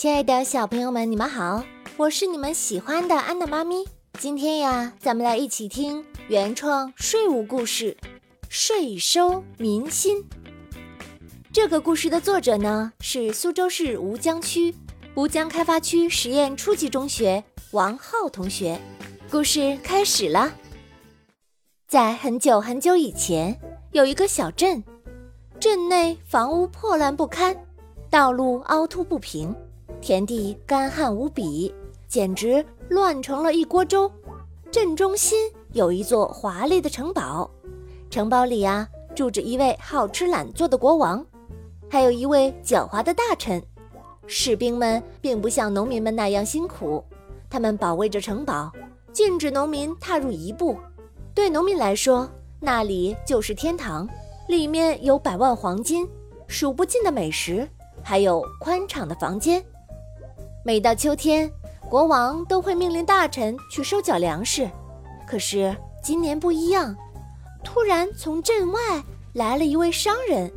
亲爱的小朋友们，你们好，我是你们喜欢的安娜妈咪。今天呀，咱们来一起听原创税务故事《税收民心》。这个故事的作者呢是苏州市吴江区吴江开发区实验初级中学王浩同学。故事开始了。在很久很久以前，有一个小镇，镇内房屋破烂不堪，道路凹凸不平。田地干旱无比，简直乱成了一锅粥。镇中心有一座华丽的城堡，城堡里啊住着一位好吃懒做的国王，还有一位狡猾的大臣。士兵们并不像农民们那样辛苦，他们保卫着城堡，禁止农民踏入一步。对农民来说，那里就是天堂，里面有百万黄金、数不尽的美食，还有宽敞的房间。每到秋天，国王都会命令大臣去收缴粮食。可是今年不一样，突然从镇外来了一位商人。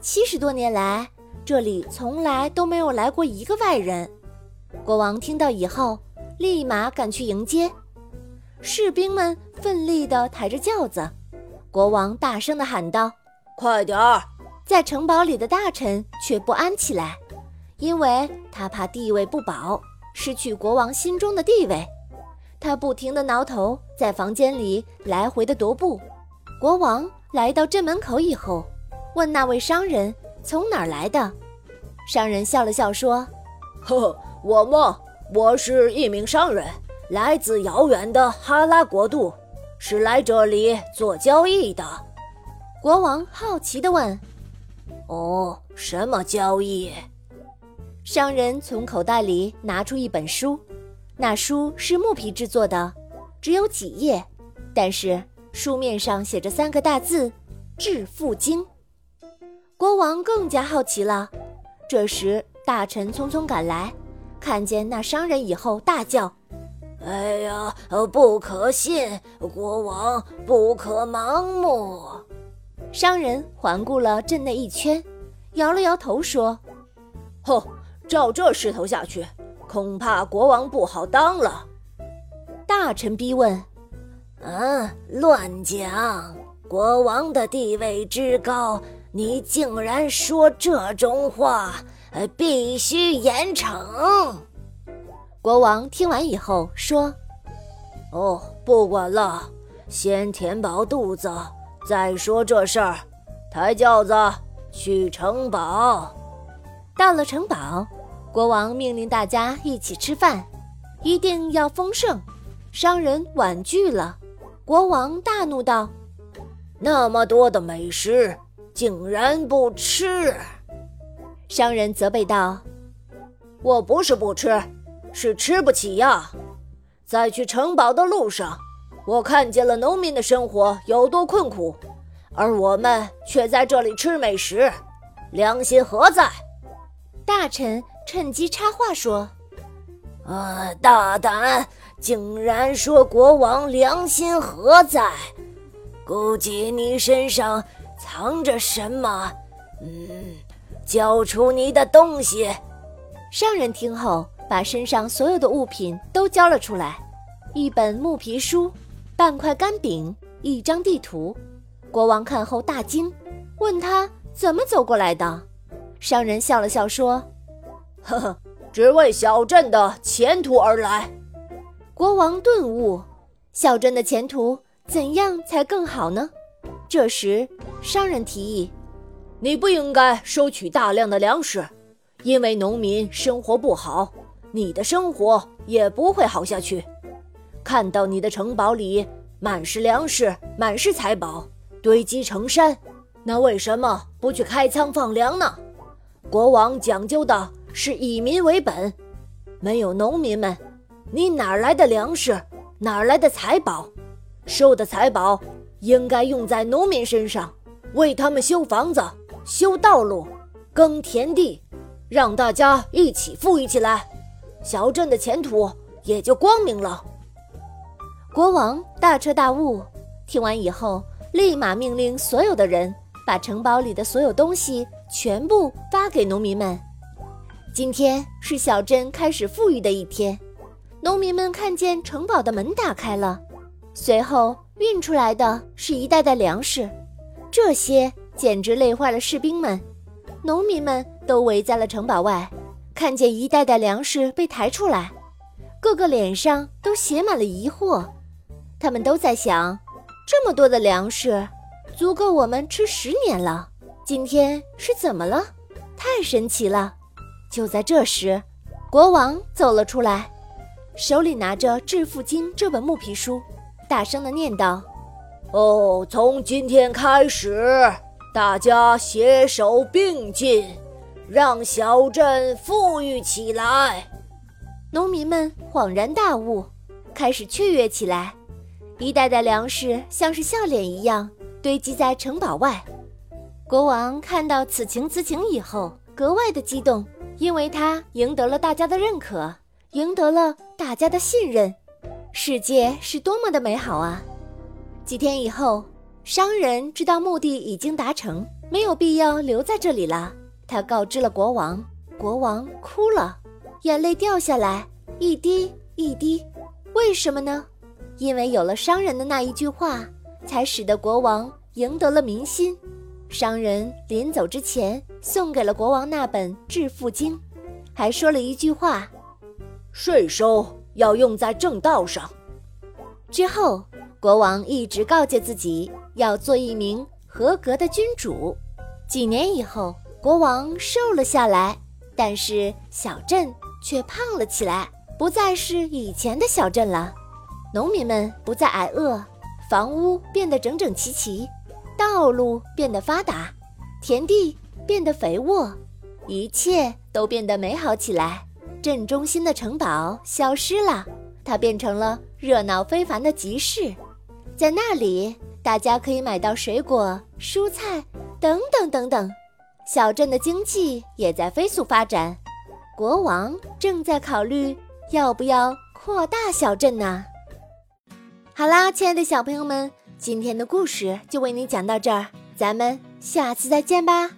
七十多年来，这里从来都没有来过一个外人。国王听到以后，立马赶去迎接。士兵们奋力地抬着轿子，国王大声地喊道：“快点儿！”在城堡里的大臣却不安起来。因为他怕地位不保，失去国王心中的地位，他不停地挠头，在房间里来回的踱步。国王来到镇门口以后，问那位商人从哪儿来的。商人笑了笑说：“呵呵，我吗？我是一名商人，来自遥远的哈拉国度，是来这里做交易的。”国王好奇地问：“哦，什么交易？”商人从口袋里拿出一本书，那书是木皮制作的，只有几页，但是书面上写着三个大字“致富经”。国王更加好奇了。这时，大臣匆匆赶来，看见那商人以后，大叫：“哎呀，不可信！国王不可盲目！”商人环顾了镇内一圈，摇了摇头说：“哼。”照这势头下去，恐怕国王不好当了。大臣逼问：“嗯，乱讲！国王的地位之高，你竟然说这种话，必须严惩。”国王听完以后说：“哦，不管了，先填饱肚子，再说这事儿。抬轿子去城堡。”到了城堡，国王命令大家一起吃饭，一定要丰盛。商人婉拒了，国王大怒道：“那么多的美食，竟然不吃！”商人责备道：“我不是不吃，是吃不起呀。在去城堡的路上，我看见了农民的生活有多困苦，而我们却在这里吃美食，良心何在？”大臣趁机插话说：“啊，大胆，竟然说国王良心何在？估计你身上藏着什么？嗯，交出你的东西。”商人听后，把身上所有的物品都交了出来：一本木皮书，半块干饼，一张地图。国王看后大惊，问他怎么走过来的。商人笑了笑说：“呵呵，只为小镇的前途而来。”国王顿悟：小镇的前途怎样才更好呢？这时，商人提议：“你不应该收取大量的粮食，因为农民生活不好，你的生活也不会好下去。看到你的城堡里满是粮食，满是财宝，堆积成山，那为什么不去开仓放粮呢？”国王讲究的是以民为本，没有农民们，你哪来的粮食？哪来的财宝？收的财宝应该用在农民身上，为他们修房子、修道路、耕田地，让大家一起富裕起来，小镇的前途也就光明了。国王大彻大悟，听完以后，立马命令所有的人把城堡里的所有东西。全部发给农民们。今天是小镇开始富裕的一天。农民们看见城堡的门打开了，随后运出来的是一袋袋粮食，这些简直累坏了士兵们。农民们都围在了城堡外，看见一袋袋粮食被抬出来，个个脸上都写满了疑惑。他们都在想：这么多的粮食，足够我们吃十年了。今天是怎么了？太神奇了！就在这时，国王走了出来。手里拿着《致富经》这本木皮书，大声的念道：“哦，从今天开始，大家携手并进，让小镇富裕起来。”农民们恍然大悟，开始雀跃起来。一袋袋粮食像是笑脸一样堆积在城堡外。国王看到此情此景以后，格外的激动，因为他赢得了大家的认可。赢得了大家的信任，世界是多么的美好啊！几天以后，商人知道目的已经达成，没有必要留在这里了。他告知了国王，国王哭了，眼泪掉下来，一滴一滴。为什么呢？因为有了商人的那一句话，才使得国王赢得了民心。商人临走之前，送给了国王那本《致富经》，还说了一句话。税收要用在正道上。之后，国王一直告诫自己要做一名合格的君主。几年以后，国王瘦了下来，但是小镇却胖了起来，不再是以前的小镇了。农民们不再挨饿，房屋变得整整齐齐，道路变得发达，田地变得肥沃，一切都变得美好起来。镇中心的城堡消失了，它变成了热闹非凡的集市，在那里，大家可以买到水果、蔬菜等等等等。小镇的经济也在飞速发展，国王正在考虑要不要扩大小镇呢。好啦，亲爱的小朋友们，今天的故事就为你讲到这儿，咱们下次再见吧。